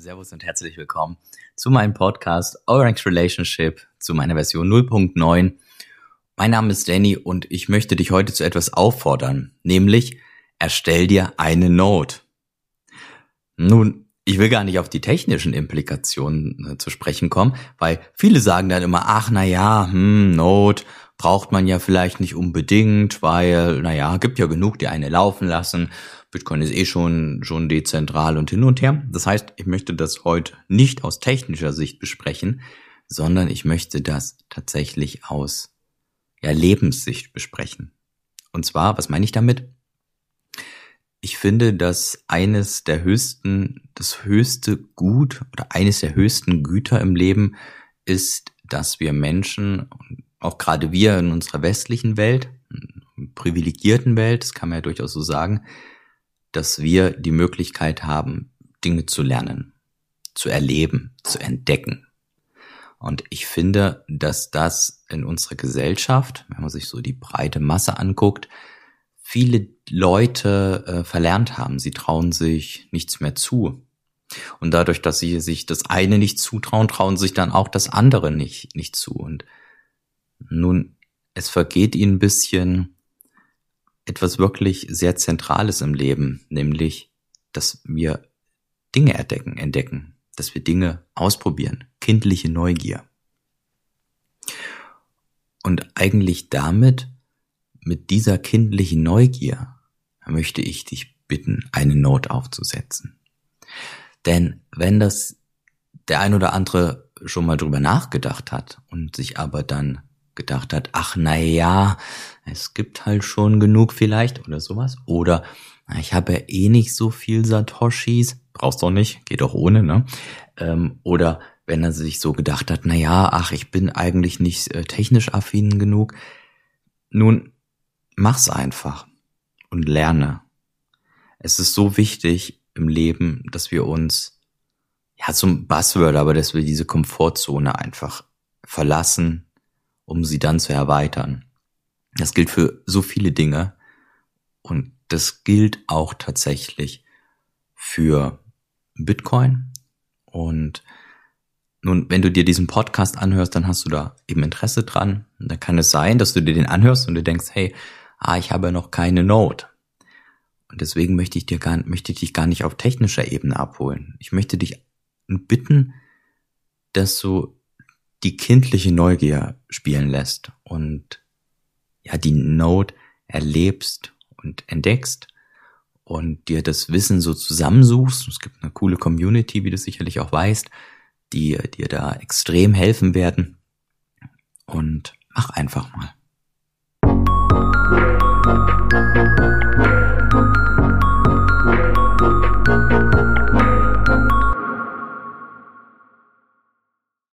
Servus und herzlich willkommen zu meinem Podcast Orange Relationship zu meiner Version 0.9. Mein Name ist Danny und ich möchte dich heute zu etwas auffordern, nämlich erstell dir eine Note. Nun, ich will gar nicht auf die technischen Implikationen äh, zu sprechen kommen, weil viele sagen dann immer, ach na ja, hm, Note braucht man ja vielleicht nicht unbedingt, weil na ja, gibt ja genug, die eine laufen lassen Bitcoin ist eh schon, schon dezentral und hin und her. Das heißt, ich möchte das heute nicht aus technischer Sicht besprechen, sondern ich möchte das tatsächlich aus ja, Lebenssicht besprechen. Und zwar, was meine ich damit? Ich finde, dass eines der höchsten, das höchste Gut oder eines der höchsten Güter im Leben ist, dass wir Menschen, auch gerade wir in unserer westlichen Welt, privilegierten Welt, das kann man ja durchaus so sagen, dass wir die Möglichkeit haben, Dinge zu lernen, zu erleben, zu entdecken. Und ich finde, dass das in unserer Gesellschaft, wenn man sich so die breite Masse anguckt, viele Leute äh, verlernt haben. Sie trauen sich nichts mehr zu. Und dadurch, dass sie sich das eine nicht zutrauen, trauen sich dann auch das andere nicht, nicht zu. Und nun, es vergeht ihnen ein bisschen etwas wirklich sehr Zentrales im Leben, nämlich, dass wir Dinge entdecken, entdecken, dass wir Dinge ausprobieren, kindliche Neugier. Und eigentlich damit, mit dieser kindlichen Neugier, möchte ich dich bitten, eine Note aufzusetzen. Denn wenn das der ein oder andere schon mal drüber nachgedacht hat und sich aber dann gedacht hat, ach na ja, es gibt halt schon genug vielleicht oder sowas. Oder ich habe ja eh nicht so viel Satoshis, brauchst doch nicht, geht doch ohne, ne? Ähm, oder wenn er sich so gedacht hat, na ja, ach, ich bin eigentlich nicht äh, technisch affin genug. Nun, mach's einfach und lerne. Es ist so wichtig im Leben, dass wir uns, ja, zum Buzzword, aber dass wir diese Komfortzone einfach verlassen, um sie dann zu erweitern. Das gilt für so viele Dinge und das gilt auch tatsächlich für Bitcoin. Und nun, wenn du dir diesen Podcast anhörst, dann hast du da eben Interesse dran. Und da kann es sein, dass du dir den anhörst und du denkst, hey, ah, ich habe noch keine Note. Und deswegen möchte ich dir gar, möchte ich dich gar nicht auf technischer Ebene abholen. Ich möchte dich bitten, dass du die kindliche Neugier spielen lässt und ja, die Note erlebst und entdeckst und dir das Wissen so zusammensuchst. Es gibt eine coole Community, wie du sicherlich auch weißt, die dir da extrem helfen werden. Und mach einfach mal.